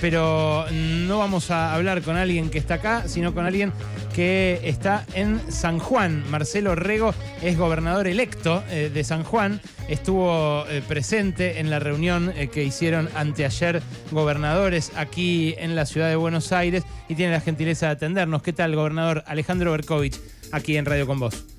pero no vamos a hablar con alguien que está acá, sino con alguien que está en San Juan. Marcelo Rego es gobernador electo eh, de San Juan, estuvo eh, presente en la reunión eh, que hicieron anteayer gobernadores aquí en la ciudad de Buenos Aires y tiene la gentileza de atendernos. ¿Qué tal, gobernador Alejandro Berkovich, aquí en Radio con Vos?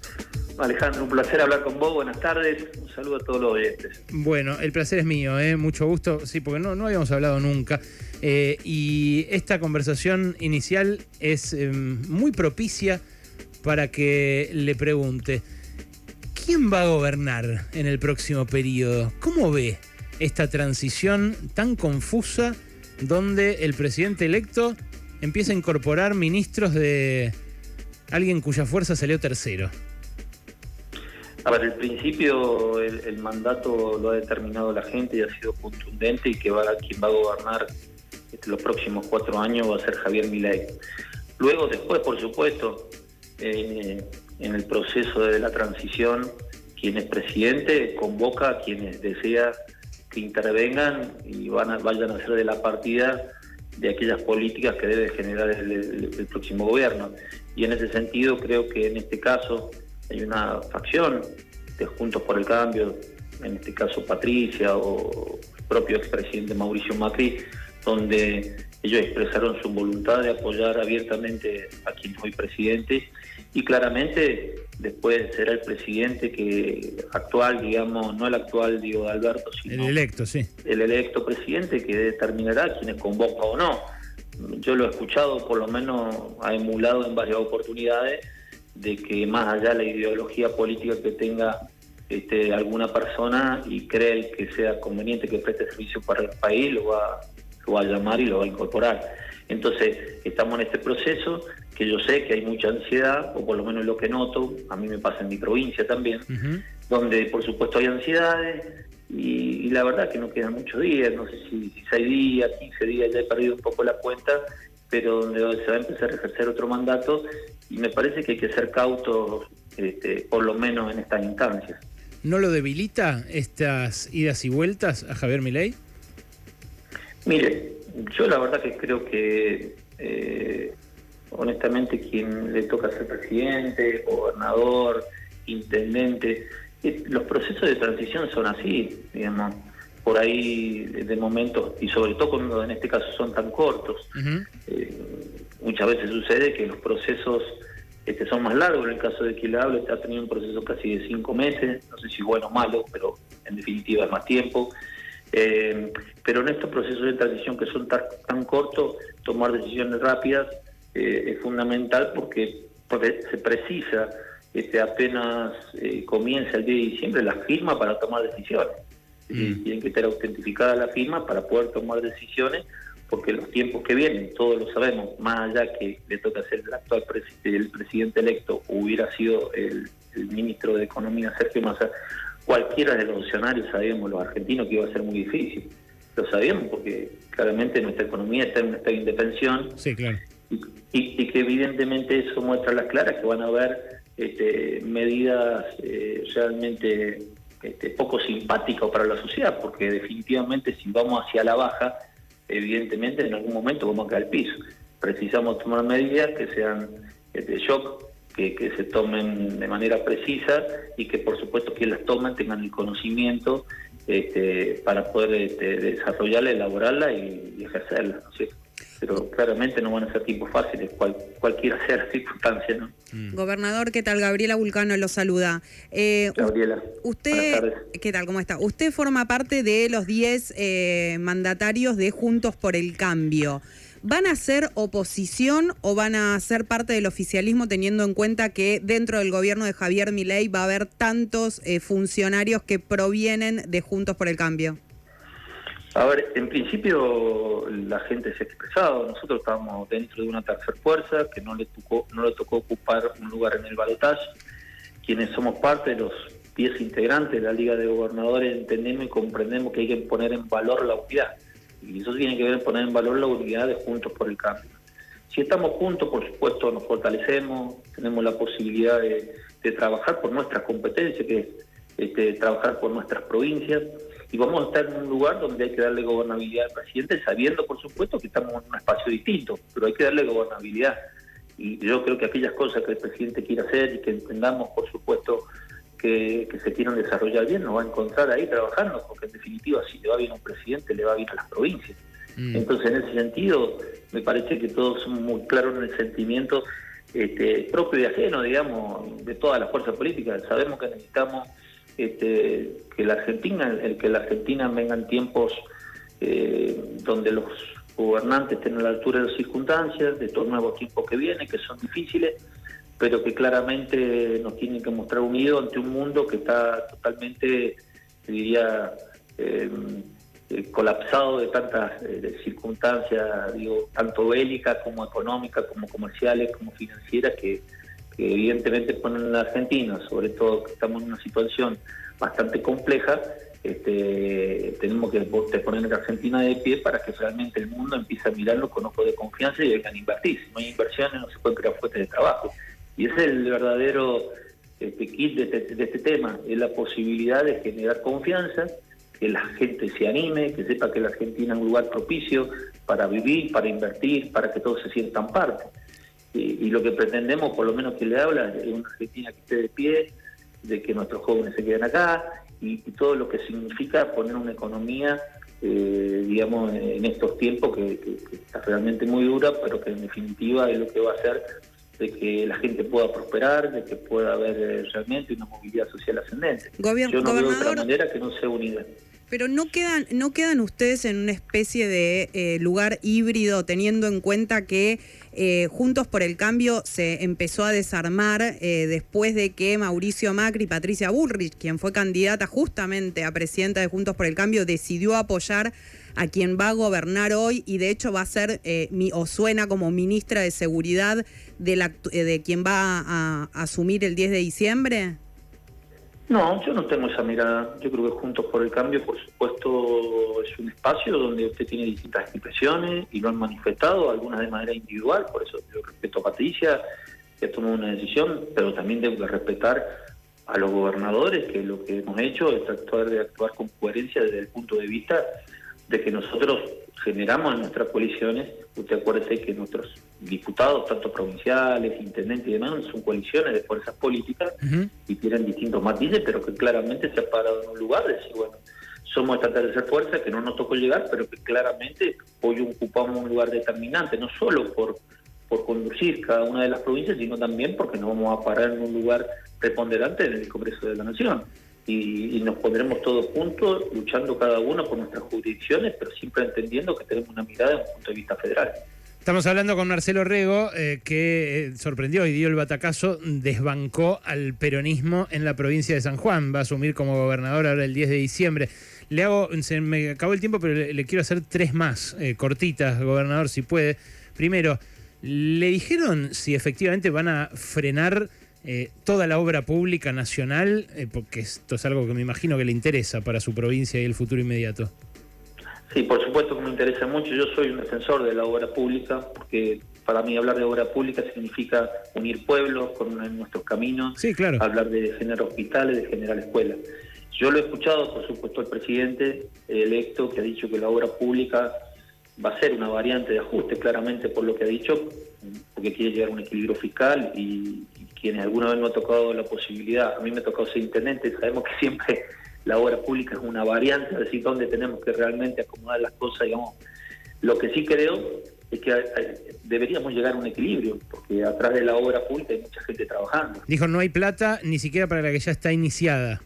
Alejandro, un placer hablar con vos. Buenas tardes. Un saludo a todos los oyentes. Bueno, el placer es mío, ¿eh? mucho gusto. Sí, porque no, no habíamos hablado nunca. Eh, y esta conversación inicial es em, muy propicia para que le pregunte, ¿quién va a gobernar en el próximo periodo? ¿Cómo ve esta transición tan confusa donde el presidente electo empieza a incorporar ministros de alguien cuya fuerza salió tercero? A ver, el principio, el, mandato lo ha determinado la gente y ha sido contundente y que va, quien va a gobernar este, los próximos cuatro años va a ser Javier Milei. Luego, después, por supuesto, eh, en el proceso de la transición, quien es presidente convoca a quienes desea que intervengan y van vayan a ser de la partida de aquellas políticas que debe generar el próximo gobierno. Y en ese sentido, creo que en este caso hay una facción de Juntos por el Cambio, en este caso Patricia o el propio expresidente Mauricio Macri, donde ellos expresaron su voluntad de apoyar abiertamente a quien hoy presidente y claramente después será el presidente que actual, digamos, no el actual Diego Alberto, sino el electo, sí. El electo presidente que determinará quiénes convoca o no. Yo lo he escuchado, por lo menos ha emulado en varias oportunidades de que más allá de la ideología política que tenga este, alguna persona y cree que sea conveniente que preste servicio para el país, lo va, lo va a llamar y lo va a incorporar. Entonces, estamos en este proceso que yo sé que hay mucha ansiedad, o por lo menos lo que noto, a mí me pasa en mi provincia también, donde por supuesto hay ansiedades y, la verdad que no quedan muchos días, no sé si, si 6 días, 15 días, ya he perdido un poco la cuenta, pero donde se va a empezar a ejercer otro mandato y me parece que hay que ser cautos, este, por lo menos en estas instancias. ¿No lo debilita estas idas y vueltas a Javier Milei? Mire, yo la verdad que creo que eh, honestamente quien le toca ser presidente, gobernador, intendente, los procesos de transición son así, digamos por ahí de momentos, y sobre todo cuando en este caso son tan cortos, eh, muchas veces sucede que los procesos este, son más largos. En el caso de hablo, ha tenido un proceso casi de cinco meses, no sé si bueno o malo, pero en definitiva es más tiempo. Eh, pero en estos procesos de transición que son tan, cortos, tomar decisiones rápidas eh, es fundamental porque, porque se precisa este, apenas comienza el día de diciembre la firma para tomar decisiones. Mm. tienen que estar autentificada la firma para poder tomar decisiones, porque los tiempos que vienen, todos lo sabemos, más allá que le toca ser el actual el presidente electo, hubiera sido el, ministro de Economía Sergio Massa, cualquiera de los escenarios sabíamos los argentinos que iba a ser muy difícil. Lo sabíamos porque claramente nuestra economía está en un estado de indefensión. Sí, claro. Y, que evidentemente eso muestra las claras que van a haber este, medidas eh, realmente este, poco simpático para la sociedad, porque definitivamente si vamos hacia la baja, evidentemente en algún momento vamos a caer al piso. Precisamos tomar medidas que sean de shock, que, se tomen de manera precisa y que por supuesto quien las tomen tengan el conocimiento este, para poder este, desarrollarla, elaborarla y, ejercerla. ¿no pero claramente no van a ser tiempos fáciles, cual, cualquiera sea la circunstancia. ¿no? Mm. Gobernador, ¿qué tal? Gabriela Vulcano lo saluda. Eh, Gabriela. Usted, ¿qué tal? ¿Cómo está? Usted forma parte de los 10 eh, mandatarios de Juntos por el Cambio. ¿Van a ser oposición o van a ser parte del oficialismo teniendo en cuenta que dentro del gobierno de Javier Milei va a haber tantos eh, funcionarios que provienen de Juntos por el Cambio? A ver, en principio la gente se ha expresado, nosotros estábamos dentro de una tercera fuerza que no le tocó, no le tocó ocupar un lugar en el balotaje, quienes somos parte de los 10 integrantes de la Liga de Gobernadores entendemos y comprendemos que hay que poner en valor la unidad, y eso tiene que ver con poner en valor la unidad de Juntos por el Cambio. Si estamos juntos, por supuesto, nos fortalecemos, tenemos la posibilidad de, trabajar por nuestras competencias, que es este, trabajar por nuestras provincias, y vamos a estar en un lugar donde hay que darle gobernabilidad al presidente, sabiendo, por supuesto, que estamos en un espacio distinto, pero hay que darle gobernabilidad. Y yo creo que aquellas cosas que el presidente quiere hacer y que entendamos, por supuesto, que, se quieren desarrollar bien, nos va a encontrar ahí trabajando, porque en definitiva, si le va bien a un presidente, le va bien a las provincias. Mm. Entonces, en ese sentido, me parece que todos somos muy claros en el sentimiento este, propio y ajeno, digamos, de todas las fuerzas políticas. Sabemos que necesitamos este, que la Argentina, el que la Argentina vengan tiempos eh, donde los gobernantes estén a la altura de las circunstancias, de estos nuevos tiempos que vienen, que son difíciles, pero que claramente nos tienen que mostrar unidos ante un mundo que está totalmente, diría, eh, eh, colapsado de tantas circunstancias, digo, tanto bélicas como económicas, como comerciales, como financieras, que, evidentemente ponen la Argentina, sobre todo que estamos en una situación bastante compleja, este, tenemos que poner a la Argentina de pie para que realmente el mundo empiece a mirarlo con ojos de confianza y vengan a invertir. Si no hay inversiones, no se pueden crear fuentes de trabajo. Y ese es el verdadero este, kit de este, de este tema, es la posibilidad de generar confianza que la gente se anime, que sepa que la Argentina es un lugar propicio para vivir, para invertir, para que todos se sientan parte. Y, lo que pretendemos, por lo menos que le habla, es una Argentina que esté de pie, de que nuestros jóvenes se queden acá y, todo lo que significa poner una economía, eh, digamos, en estos tiempos que, está realmente muy dura, pero que en definitiva es lo que va a hacer de que la gente pueda prosperar, de que pueda haber eh, realmente una movilidad social ascendente. Yo no veo otra manera que no sea unidad. Pero no quedan, no quedan ustedes en una especie de eh, lugar híbrido, teniendo en cuenta que eh, Juntos por el Cambio se empezó a desarmar eh, después de que Mauricio Macri y Patricia Bullrich, quien fue candidata justamente a presidenta de Juntos por el Cambio, decidió apoyar a quien va a gobernar hoy y de hecho va a ser o suena como ministra de Seguridad de, la, de quien va a asumir el 10 de diciembre? No, yo no tengo esa mirada. Yo creo que Juntos por el Cambio, por supuesto, es un espacio donde usted tiene distintas expresiones y lo han manifestado, algunas de manera individual, por eso yo respeto a Patricia, que tomado una decisión, pero también tengo que respetar a los gobernadores, que lo que hemos hecho es tratar de actuar con coherencia desde el punto de vista de que nosotros generamos en nuestras coaliciones, usted acuérdese que nuestros diputados, tanto provinciales, intendentes y demás, son coaliciones de fuerzas políticas y tienen distintos matices, pero que claramente se ha parado en un lugar de decir, bueno, somos esta tercera fuerza que no nos tocó llegar, pero que claramente hoy ocupamos un lugar determinante, no solo por, por conducir cada una de las provincias, sino también porque nos vamos a parar en un lugar preponderante en el Congreso de la Nación y, nos pondremos todos juntos luchando cada uno por nuestras jurisdicciones, pero siempre entendiendo que tenemos una mirada desde un punto de vista federal. Estamos hablando con Marcelo Rego, eh, que eh, sorprendió y dio el batacazo, desbancó al peronismo en la provincia de San Juan. Va a asumir como gobernador ahora el 10 de diciembre. Le hago, se me acabó el tiempo, pero le, quiero hacer tres más, eh, cortitas, gobernador, si puede. Primero, ¿le dijeron si efectivamente van a frenar eh, toda la obra pública nacional, eh, porque esto es algo que me imagino que le interesa para su provincia y el futuro inmediato. Sí, por supuesto que me interesa mucho. Yo soy un defensor de la obra pública, porque para mí hablar de obra pública significa unir pueblos con nuestros caminos, sí, claro. hablar de generar hospitales, de generar escuelas. Yo lo he escuchado, por supuesto, el presidente electo que ha dicho que la obra pública va a ser una variante de ajuste, claramente por lo que ha dicho, porque quiere llegar a un equilibrio fiscal y, quienes alguna vez no ha tocado la posibilidad, a mí me ha tocado ser intendente, sabemos que siempre la obra pública es una variante, es decir, donde tenemos que realmente acomodar las cosas, digamos. Lo que sí creo es que eh, deberíamos llegar a un equilibrio, porque atrás de la obra pública hay mucha gente trabajando. Dijo, no hay plata ni siquiera para la que ya está iniciada.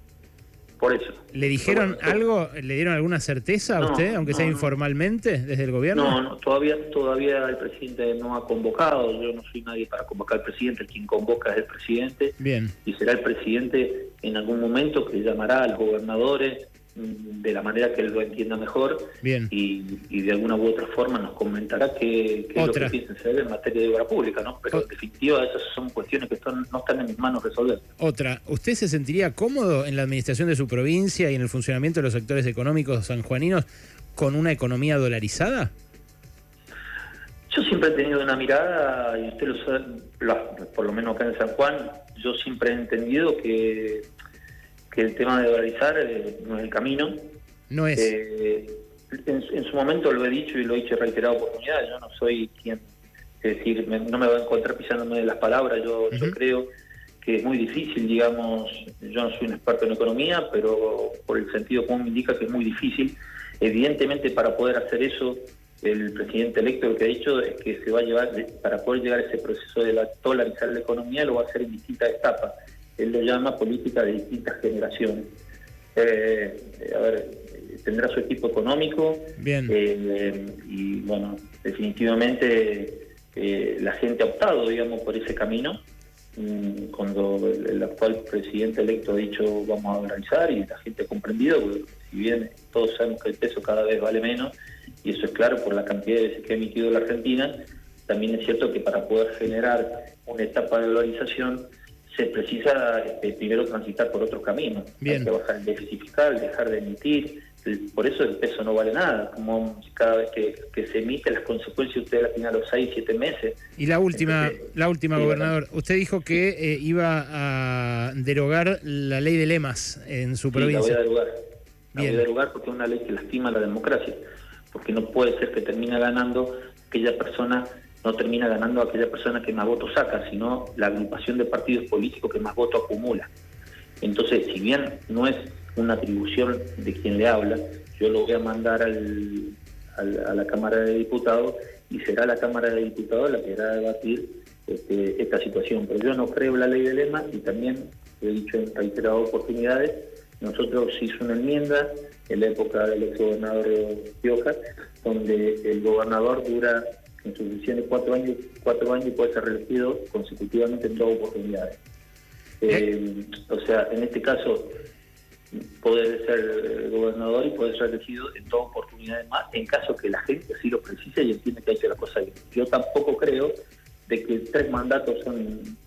Por eso. ¿Le dijeron algo, le dieron alguna certeza a usted, aunque sea informalmente, desde el gobierno? No, no, todavía, todavía el presidente no ha convocado. Yo no soy nadie para convocar al presidente. quien convoca es el presidente. Bien. Y será el presidente en algún momento que llamará a los gobernadores de la manera que él lo entienda mejor Bien. Y, de alguna u otra forma nos comentará qué, es lo que piensa hacer en materia de obra pública, ¿no? Pero en definitiva esas son cuestiones que están, no están en mis manos resolver. Otra, ¿usted se sentiría cómodo en la administración de su provincia y en el funcionamiento de los sectores económicos sanjuaninos con una economía dolarizada? Yo siempre he tenido una mirada, y usted lo sabe, por lo menos acá en San Juan, yo siempre he entendido que que el tema de dolarizar eh, no es el camino, No es. Eh, en, en, su momento lo he dicho y lo he dicho en reiterada oportunidad. Yo no soy quien, es decir, me, no me va a encontrar pisándome de las palabras. Yo, uh -huh. yo creo que es muy difícil, digamos, yo no soy un experto en economía, pero por el sentido común me indica que es muy difícil. Evidentemente, para poder hacer eso, el presidente electo lo que ha dicho es que se va a llevar, para poder llegar a ese proceso de la, dolarizar la economía, lo va a hacer en distintas etapas. Él lo llama política de distintas generaciones. Eh, a ver, tendrá su equipo económico. Bien. Eh, y bueno, definitivamente eh, la gente ha optado, digamos, por ese camino. Mm, cuando el, el, actual presidente electo ha dicho vamos a dolarizar y la gente ha comprendido, porque si bien todos sabemos que el peso cada vez vale menos, y eso es claro por la cantidad de veces que ha emitido la Argentina, también es cierto que para poder generar una etapa de dolarización se precisa este, primero transitar por otros caminos. Bien. Hay que bajar el déficit fiscal, dejar de emitir. Por eso el peso no vale nada. Como cada vez que, que se emite, las consecuencias usted las tiene a los 6, 7 meses. Y la última, Entonces, la última sí, gobernador. ¿verdad? Usted dijo que eh, iba a derogar la ley de lemas en su sí, provincia. La voy a derogar. La Bien. voy a derogar porque es una ley que lastima la democracia. Porque no puede ser que termine ganando aquella persona no termina ganando aquella persona que más votos saca, sino la agrupación de partidos políticos que más votos acumula. Entonces, si bien no es una atribución de quien le habla, yo lo voy a mandar al, a la Cámara de Diputados y será la Cámara de Diputados la que hará debatir este, esta situación. Pero yo no creo la ley de lema y también he dicho en reiteradas oportunidades, nosotros hizo una enmienda en la época del exgobernador Pioja, donde el gobernador dura en sus decisiones cuatro años, cuatro años y puede ser reelegido consecutivamente en dos oportunidades. Eh, o sea, en este caso puede ser gobernador y puede ser elegido en dos oportunidades más, en caso que la gente así lo precise y entiende que ha hecho la cosa bien. Yo tampoco creo de que tres mandatos son,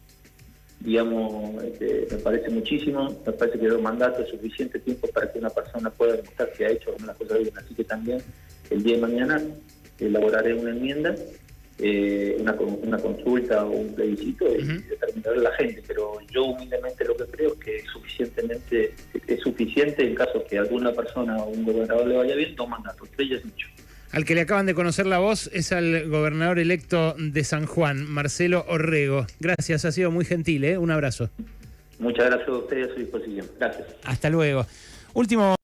digamos, este, me parece muchísimo, me parece que dos mandatos es suficiente tiempo para que una persona pueda demostrar que ha hecho una cosa bien. Así que también el día de mañana elaboraré una enmienda, eh, una, una, consulta o un plebiscito y uh -huh. determinará la gente. Pero yo humildemente lo que creo es que es suficientemente es suficiente en caso que a alguna persona o un gobernador le vaya bien, dos mandatos, tres ya es mucho. Al que le acaban de conocer la voz es al gobernador electo de San Juan, Marcelo Orrego. Gracias, ha sido muy gentil, ¿eh? Un abrazo. Muchas gracias a ustedes a su disposición. Gracias. Hasta luego. Último.